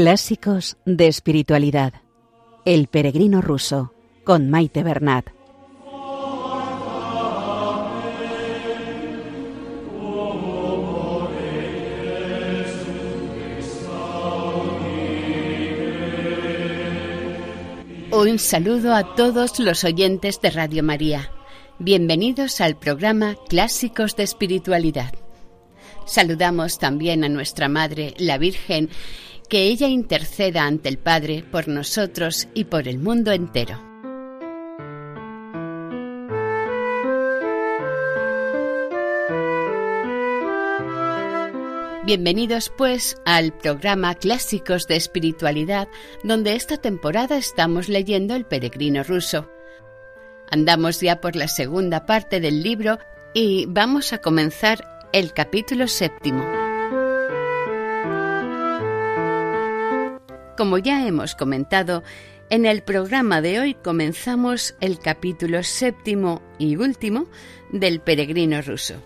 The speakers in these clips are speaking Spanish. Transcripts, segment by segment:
Clásicos de espiritualidad. El peregrino ruso con Maite Bernat. Un saludo a todos los oyentes de Radio María. Bienvenidos al programa Clásicos de Espiritualidad. Saludamos también a nuestra Madre, la Virgen, que ella interceda ante el Padre por nosotros y por el mundo entero. Bienvenidos pues al programa Clásicos de Espiritualidad, donde esta temporada estamos leyendo El Peregrino Ruso. Andamos ya por la segunda parte del libro y vamos a comenzar el capítulo séptimo. Como ya hemos comentado, en el programa de hoy comenzamos el capítulo séptimo y último del Peregrino Ruso.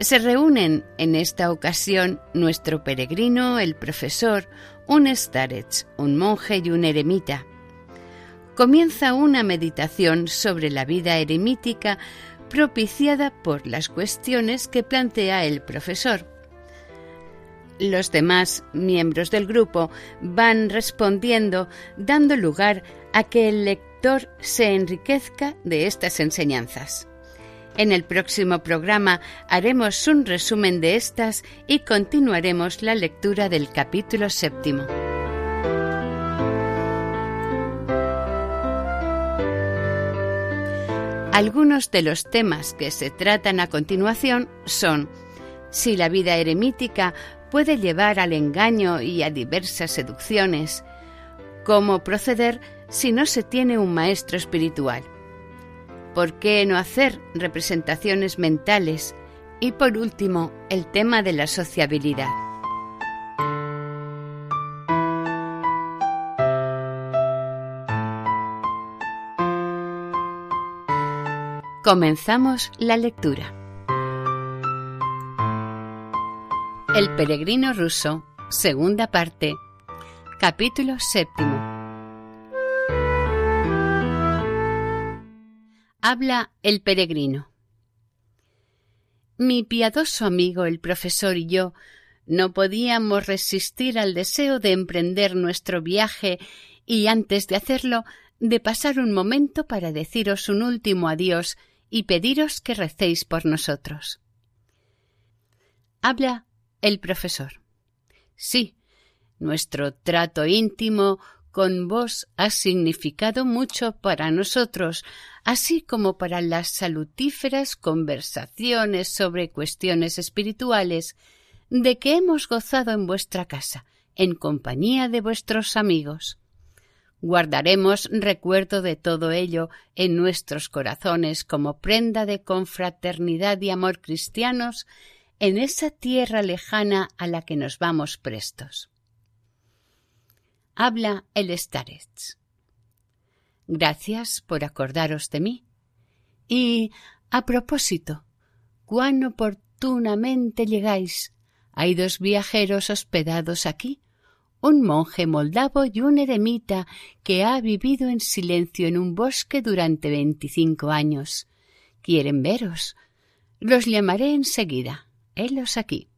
Se reúnen en esta ocasión nuestro peregrino, el profesor, un starets, un monje y un eremita. Comienza una meditación sobre la vida eremítica propiciada por las cuestiones que plantea el profesor. Los demás miembros del grupo van respondiendo dando lugar a que el lector se enriquezca de estas enseñanzas. En el próximo programa haremos un resumen de estas y continuaremos la lectura del capítulo séptimo. Algunos de los temas que se tratan a continuación son si la vida eremítica puede llevar al engaño y a diversas seducciones, cómo proceder si no se tiene un maestro espiritual, ¿Por qué no hacer representaciones mentales? Y por último, el tema de la sociabilidad. Comenzamos la lectura. El peregrino ruso, segunda parte, capítulo séptimo. Habla el peregrino. Mi piadoso amigo el profesor y yo no podíamos resistir al deseo de emprender nuestro viaje y antes de hacerlo de pasar un momento para deciros un último adiós y pediros que recéis por nosotros. Habla el profesor. Sí, nuestro trato íntimo con vos ha significado mucho para nosotros, así como para las salutíferas conversaciones sobre cuestiones espirituales de que hemos gozado en vuestra casa, en compañía de vuestros amigos. Guardaremos recuerdo de todo ello en nuestros corazones como prenda de confraternidad y amor cristianos en esa tierra lejana a la que nos vamos prestos habla el Starets. Gracias por acordaros de mí. Y, a propósito, cuán oportunamente llegáis. Hay dos viajeros hospedados aquí, un monje moldavo y un eremita que ha vivido en silencio en un bosque durante veinticinco años. Quieren veros. Los llamaré enseguida. Helos aquí.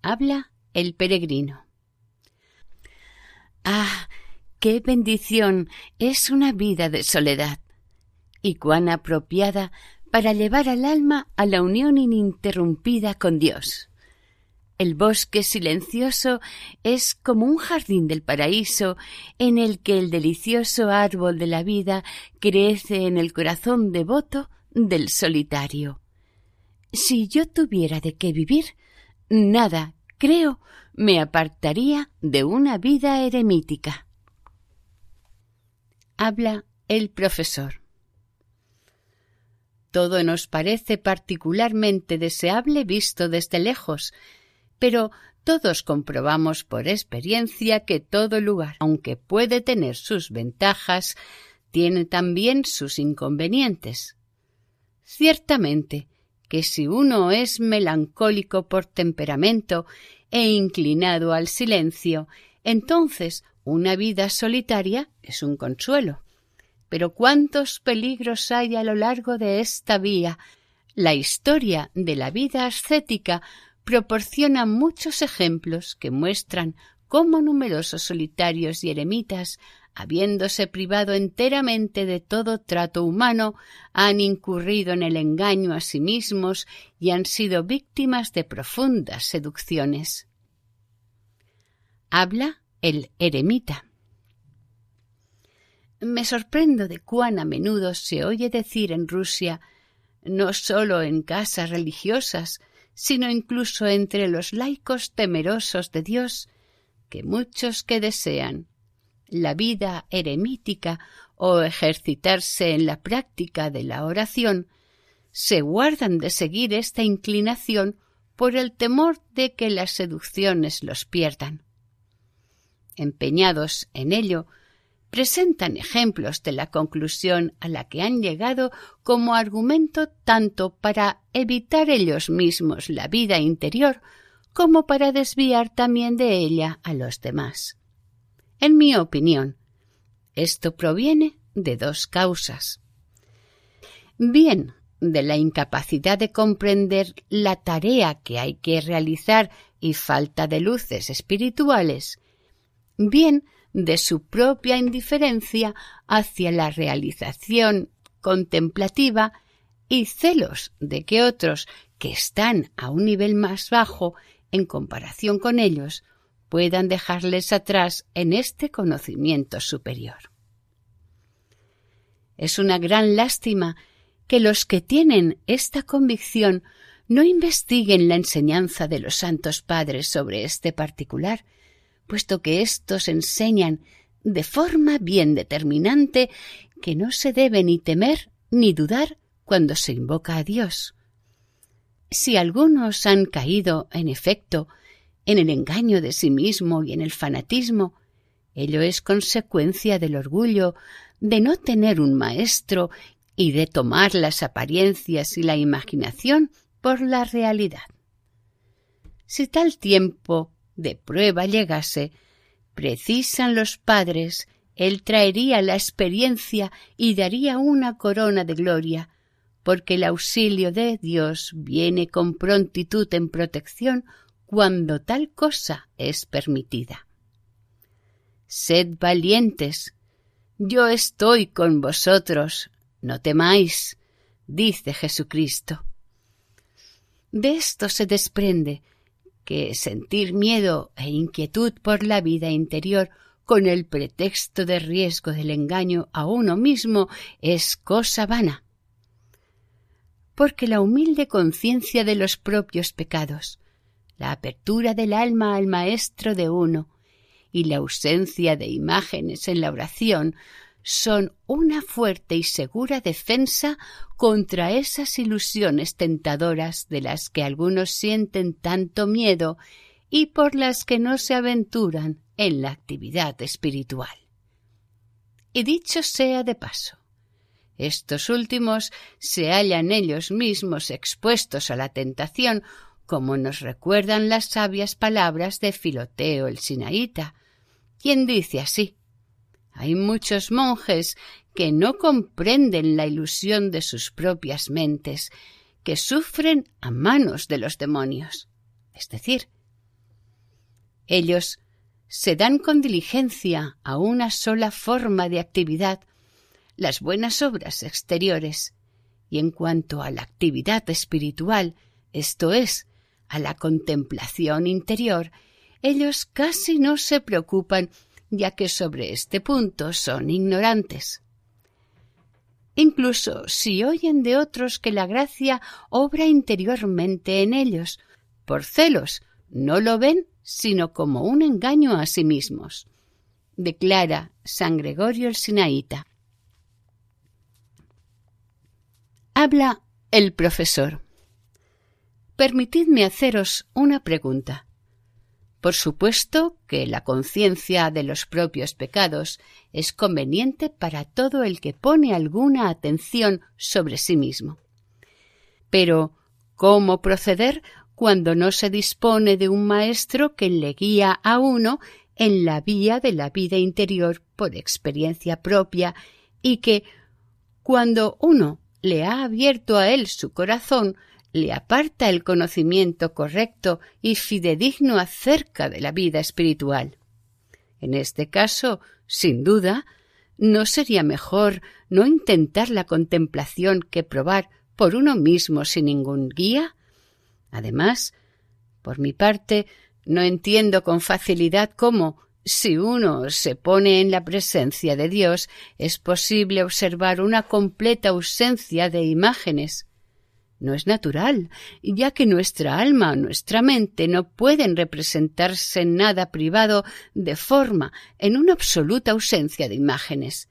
Habla el peregrino. Ah, qué bendición es una vida de soledad y cuán apropiada para llevar al alma a la unión ininterrumpida con Dios. El bosque silencioso es como un jardín del paraíso en el que el delicioso árbol de la vida crece en el corazón devoto del solitario. Si yo tuviera de qué vivir, nada, creo, me apartaría de una vida eremítica. Habla el profesor. Todo nos parece particularmente deseable visto desde lejos, pero todos comprobamos por experiencia que todo lugar, aunque puede tener sus ventajas, tiene también sus inconvenientes. Ciertamente que si uno es melancólico por temperamento e inclinado al silencio, entonces una vida solitaria es un consuelo. Pero cuántos peligros hay a lo largo de esta vía. La historia de la vida ascética proporciona muchos ejemplos que muestran cómo numerosos solitarios y eremitas, habiéndose privado enteramente de todo trato humano, han incurrido en el engaño a sí mismos y han sido víctimas de profundas seducciones. Habla el eremita. Me sorprendo de cuán a menudo se oye decir en Rusia, no sólo en casas religiosas, sino incluso entre los laicos temerosos de Dios, que muchos que desean la vida eremítica o ejercitarse en la práctica de la oración, se guardan de seguir esta inclinación por el temor de que las seducciones los pierdan. Empeñados en ello, presentan ejemplos de la conclusión a la que han llegado como argumento tanto para evitar ellos mismos la vida interior como para desviar también de ella a los demás. En mi opinión, esto proviene de dos causas. Bien, de la incapacidad de comprender la tarea que hay que realizar y falta de luces espirituales, bien de su propia indiferencia hacia la realización contemplativa y celos de que otros que están a un nivel más bajo en comparación con ellos, puedan dejarles atrás en este conocimiento superior. Es una gran lástima que los que tienen esta convicción no investiguen la enseñanza de los santos padres sobre este particular, puesto que éstos enseñan de forma bien determinante que no se debe ni temer ni dudar cuando se invoca a Dios, si algunos han caído, en efecto, en el engaño de sí mismo y en el fanatismo, ello es consecuencia del orgullo de no tener un maestro y de tomar las apariencias y la imaginación por la realidad. Si tal tiempo de prueba llegase, precisan los padres, él traería la experiencia y daría una corona de gloria, porque el auxilio de Dios viene con prontitud en protección cuando tal cosa es permitida. Sed valientes, yo estoy con vosotros, no temáis, dice Jesucristo. De esto se desprende que sentir miedo e inquietud por la vida interior con el pretexto de riesgo del engaño a uno mismo es cosa vana porque la humilde conciencia de los propios pecados, la apertura del alma al Maestro de uno y la ausencia de imágenes en la oración son una fuerte y segura defensa contra esas ilusiones tentadoras de las que algunos sienten tanto miedo y por las que no se aventuran en la actividad espiritual. Y dicho sea de paso, estos últimos se hallan ellos mismos expuestos a la tentación, como nos recuerdan las sabias palabras de Filoteo el Sinaíta, quien dice así Hay muchos monjes que no comprenden la ilusión de sus propias mentes, que sufren a manos de los demonios. Es decir, ellos se dan con diligencia a una sola forma de actividad las buenas obras exteriores y en cuanto a la actividad espiritual, esto es, a la contemplación interior, ellos casi no se preocupan ya que sobre este punto son ignorantes. Incluso si oyen de otros que la gracia obra interiormente en ellos, por celos, no lo ven sino como un engaño a sí mismos. Declara San Gregorio el Sinaíta. Habla el profesor. Permitidme haceros una pregunta. Por supuesto que la conciencia de los propios pecados es conveniente para todo el que pone alguna atención sobre sí mismo. Pero, ¿cómo proceder cuando no se dispone de un maestro que le guía a uno en la vía de la vida interior por experiencia propia y que, cuando uno le ha abierto a él su corazón, le aparta el conocimiento correcto y fidedigno acerca de la vida espiritual. En este caso, sin duda, ¿no sería mejor no intentar la contemplación que probar por uno mismo sin ningún guía? Además, por mi parte, no entiendo con facilidad cómo, si uno se pone en la presencia de Dios, es posible observar una completa ausencia de imágenes. No es natural, ya que nuestra alma o nuestra mente no pueden representarse en nada privado de forma, en una absoluta ausencia de imágenes.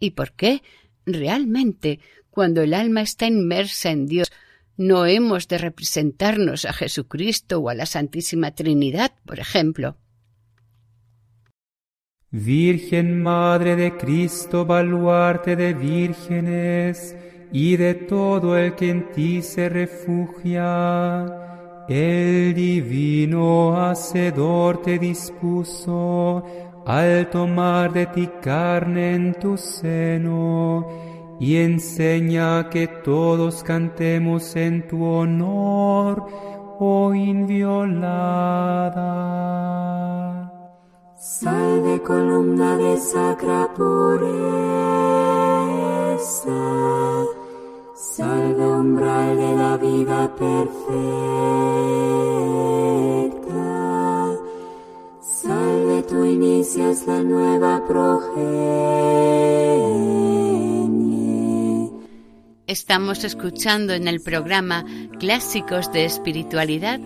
¿Y por qué? Realmente, cuando el alma está inmersa en Dios, no hemos de representarnos a Jesucristo o a la Santísima Trinidad, por ejemplo. Virgen Madre de Cristo, baluarte de vírgenes y de todo el que en ti se refugia, el divino Hacedor te dispuso al tomar de ti carne en tu seno y enseña que todos cantemos en tu honor, oh inviolada. Salve columna de sacra pureza, salve umbral de la vida perfecta, salve tú inicias la nueva progenie Estamos escuchando en el programa Clásicos de Espiritualidad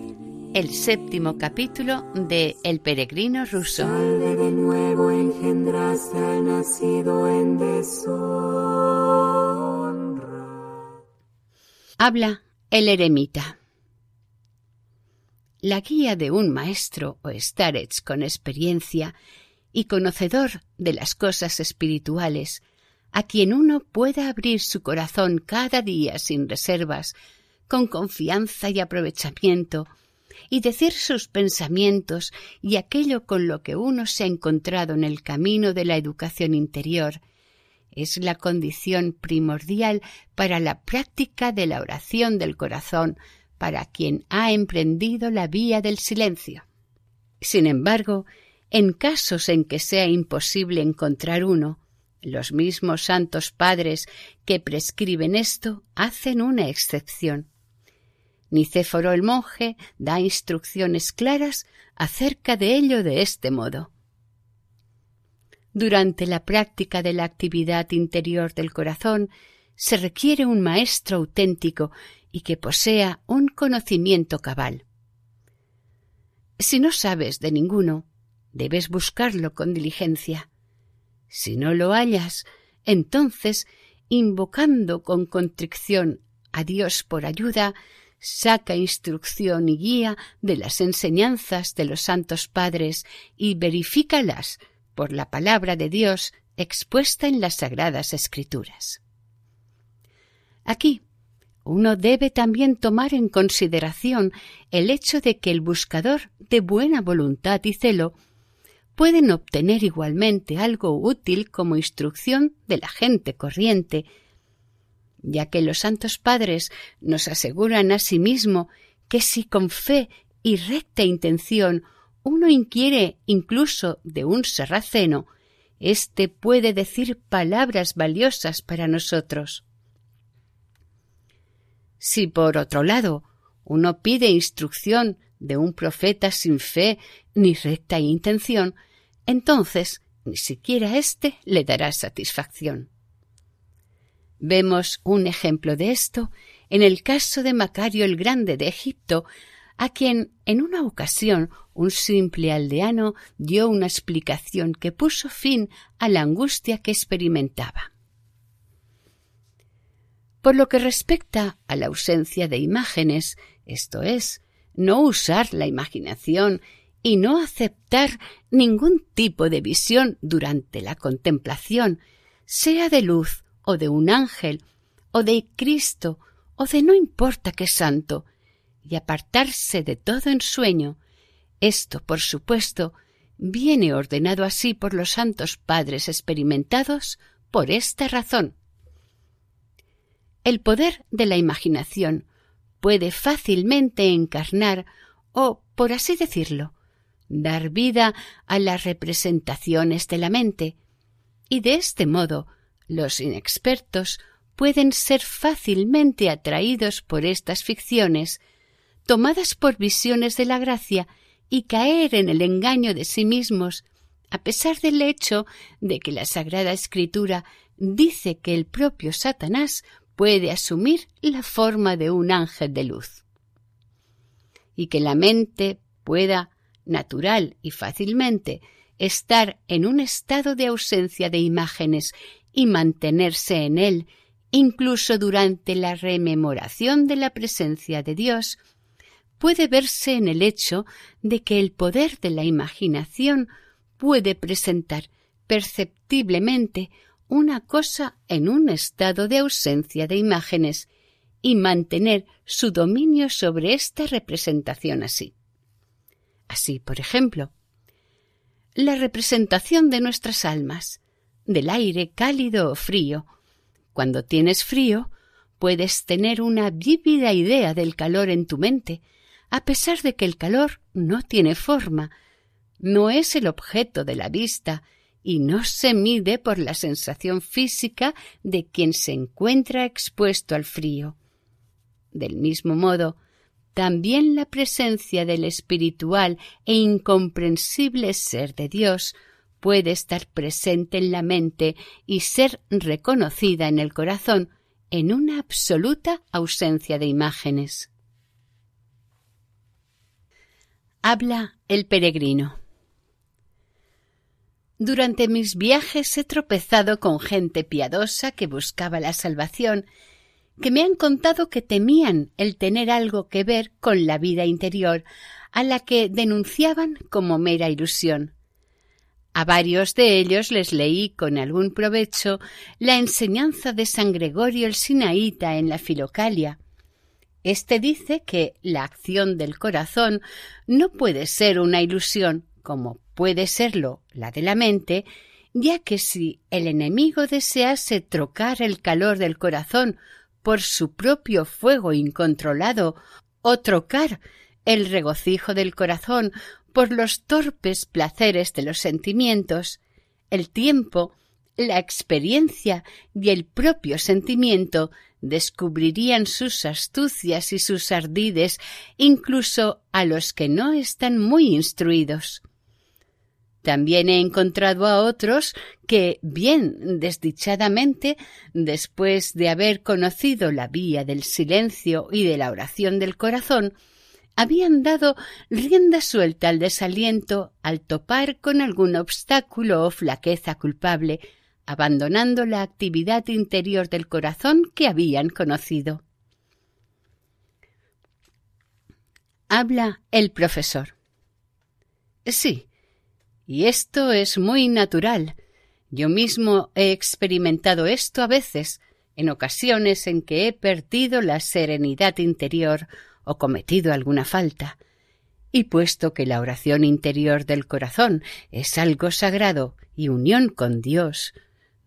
el séptimo capítulo de El peregrino ruso. de nuevo engendraste al nacido en deshonra. Habla el eremita. La guía de un maestro o starets con experiencia y conocedor de las cosas espirituales a quien uno pueda abrir su corazón cada día sin reservas, con confianza y aprovechamiento, y decir sus pensamientos y aquello con lo que uno se ha encontrado en el camino de la educación interior, es la condición primordial para la práctica de la oración del corazón para quien ha emprendido la vía del silencio. Sin embargo, en casos en que sea imposible encontrar uno, los mismos santos padres que prescriben esto hacen una excepción. Nicéforo el monje da instrucciones claras acerca de ello de este modo. Durante la práctica de la actividad interior del corazón se requiere un maestro auténtico y que posea un conocimiento cabal. Si no sabes de ninguno, debes buscarlo con diligencia. Si no lo hallas, entonces, invocando con contrición a Dios por ayuda, saca instrucción y guía de las enseñanzas de los santos padres y verifícalas por la palabra de Dios expuesta en las sagradas escrituras. Aquí uno debe también tomar en consideración el hecho de que el buscador de buena voluntad y celo pueden obtener igualmente algo útil como instrucción de la gente corriente, ya que los santos padres nos aseguran asimismo que si con fe y recta intención uno inquiere incluso de un sarraceno, éste puede decir palabras valiosas para nosotros. Si por otro lado uno pide instrucción de un profeta sin fe ni recta intención, entonces ni siquiera éste le dará satisfacción. Vemos un ejemplo de esto en el caso de Macario el Grande de Egipto, a quien en una ocasión un simple aldeano dio una explicación que puso fin a la angustia que experimentaba. Por lo que respecta a la ausencia de imágenes, esto es, no usar la imaginación y no aceptar ningún tipo de visión durante la contemplación, sea de luz o de un ángel o de Cristo o de no importa qué santo, y apartarse de todo ensueño. Esto, por supuesto, viene ordenado así por los santos padres experimentados por esta razón. El poder de la imaginación puede fácilmente encarnar o, por así decirlo, dar vida a las representaciones de la mente, y de este modo los inexpertos pueden ser fácilmente atraídos por estas ficciones, tomadas por visiones de la gracia y caer en el engaño de sí mismos, a pesar del hecho de que la Sagrada Escritura dice que el propio Satanás puede asumir la forma de un ángel de luz. Y que la mente pueda, natural y fácilmente, estar en un estado de ausencia de imágenes y mantenerse en él, incluso durante la rememoración de la presencia de Dios, puede verse en el hecho de que el poder de la imaginación puede presentar perceptiblemente una cosa en un estado de ausencia de imágenes y mantener su dominio sobre esta representación así. Así, por ejemplo, la representación de nuestras almas, del aire cálido o frío. Cuando tienes frío, puedes tener una vívida idea del calor en tu mente, a pesar de que el calor no tiene forma, no es el objeto de la vista y no se mide por la sensación física de quien se encuentra expuesto al frío. Del mismo modo, también la presencia del espiritual e incomprensible ser de Dios puede estar presente en la mente y ser reconocida en el corazón en una absoluta ausencia de imágenes. Habla el peregrino. Durante mis viajes he tropezado con gente piadosa que buscaba la salvación, que me han contado que temían el tener algo que ver con la vida interior, a la que denunciaban como mera ilusión. A varios de ellos les leí con algún provecho la enseñanza de San Gregorio el Sinaíta en la Filocalia, este dice que la acción del corazón no puede ser una ilusión, como puede serlo la de la mente, ya que si el enemigo desease trocar el calor del corazón por su propio fuego incontrolado o trocar el regocijo del corazón por los torpes placeres de los sentimientos, el tiempo, la experiencia y el propio sentimiento descubrirían sus astucias y sus ardides incluso a los que no están muy instruidos. También he encontrado a otros que, bien desdichadamente, después de haber conocido la vía del silencio y de la oración del corazón, habían dado rienda suelta al desaliento al topar con algún obstáculo o flaqueza culpable, abandonando la actividad interior del corazón que habían conocido. Habla el profesor. Sí, y esto es muy natural. Yo mismo he experimentado esto a veces, en ocasiones en que he perdido la serenidad interior o cometido alguna falta. Y puesto que la oración interior del corazón es algo sagrado y unión con Dios,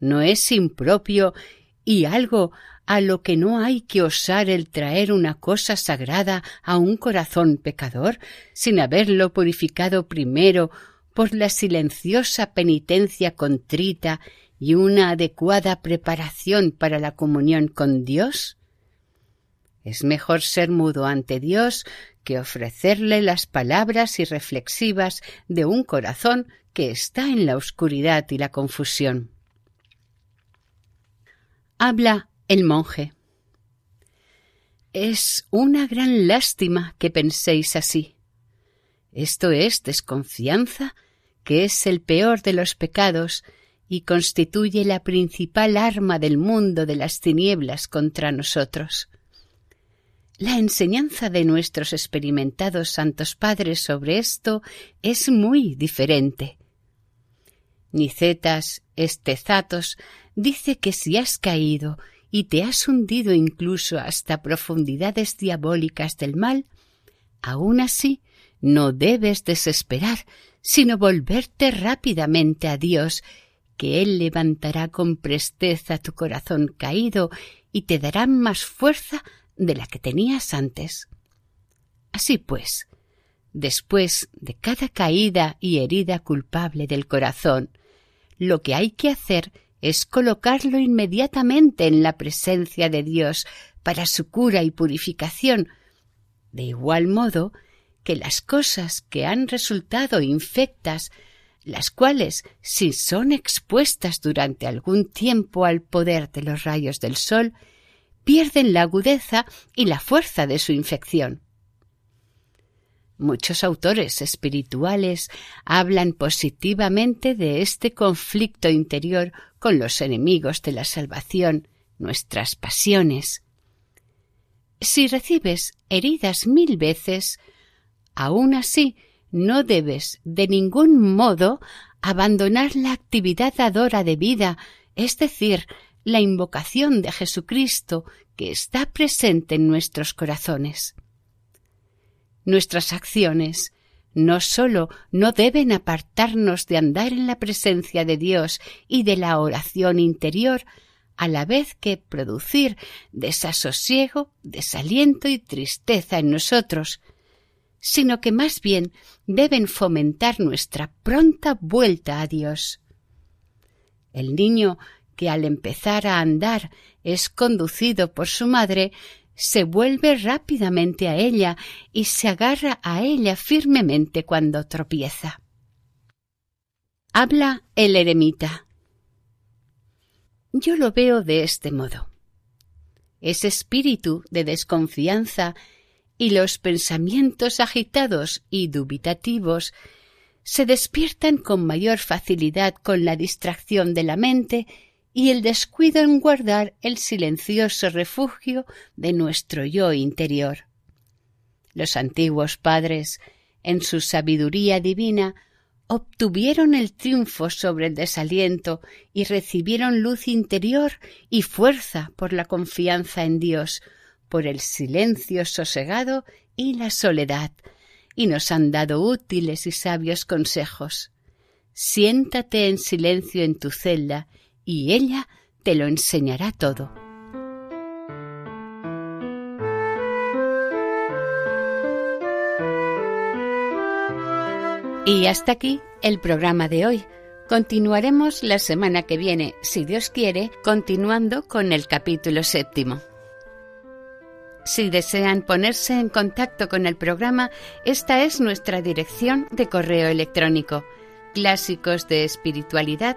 no es impropio y algo a lo que no hay que osar el traer una cosa sagrada a un corazón pecador sin haberlo purificado primero por la silenciosa penitencia contrita y una adecuada preparación para la comunión con Dios? Es mejor ser mudo ante Dios que ofrecerle las palabras irreflexivas de un corazón que está en la oscuridad y la confusión. Habla el monje. Es una gran lástima que penséis así. Esto es desconfianza, que es el peor de los pecados y constituye la principal arma del mundo de las tinieblas contra nosotros. La enseñanza de nuestros experimentados santos padres sobre esto es muy diferente. Nicetas Estezatos dice que si has caído y te has hundido incluso hasta profundidades diabólicas del mal, Aún así, no debes desesperar, sino volverte rápidamente a Dios, que Él levantará con presteza tu corazón caído y te dará más fuerza de la que tenías antes. Así pues, después de cada caída y herida culpable del corazón, lo que hay que hacer es colocarlo inmediatamente en la presencia de Dios para su cura y purificación, de igual modo que las cosas que han resultado infectas, las cuales, si son expuestas durante algún tiempo al poder de los rayos del sol, pierden la agudeza y la fuerza de su infección. Muchos autores espirituales hablan positivamente de este conflicto interior con los enemigos de la salvación, nuestras pasiones. Si recibes heridas mil veces, aún así no debes de ningún modo abandonar la actividad dadora de vida, es decir, la invocación de Jesucristo que está presente en nuestros corazones. Nuestras acciones no sólo no deben apartarnos de andar en la presencia de Dios y de la oración interior, a la vez que producir desasosiego, desaliento y tristeza en nosotros, sino que más bien deben fomentar nuestra pronta vuelta a Dios. El niño que al empezar a andar es conducido por su madre se vuelve rápidamente a ella y se agarra a ella firmemente cuando tropieza. Habla el eremita. Yo lo veo de este modo. Ese espíritu de desconfianza y los pensamientos agitados y dubitativos se despiertan con mayor facilidad con la distracción de la mente y el descuido en guardar el silencioso refugio de nuestro yo interior. Los antiguos padres, en su sabiduría divina, obtuvieron el triunfo sobre el desaliento y recibieron luz interior y fuerza por la confianza en Dios, por el silencio sosegado y la soledad, y nos han dado útiles y sabios consejos. Siéntate en silencio en tu celda y ella te lo enseñará todo. Y hasta aquí el programa de hoy. Continuaremos la semana que viene, si Dios quiere, continuando con el capítulo séptimo. Si desean ponerse en contacto con el programa, esta es nuestra dirección de correo electrónico clásicos de espiritualidad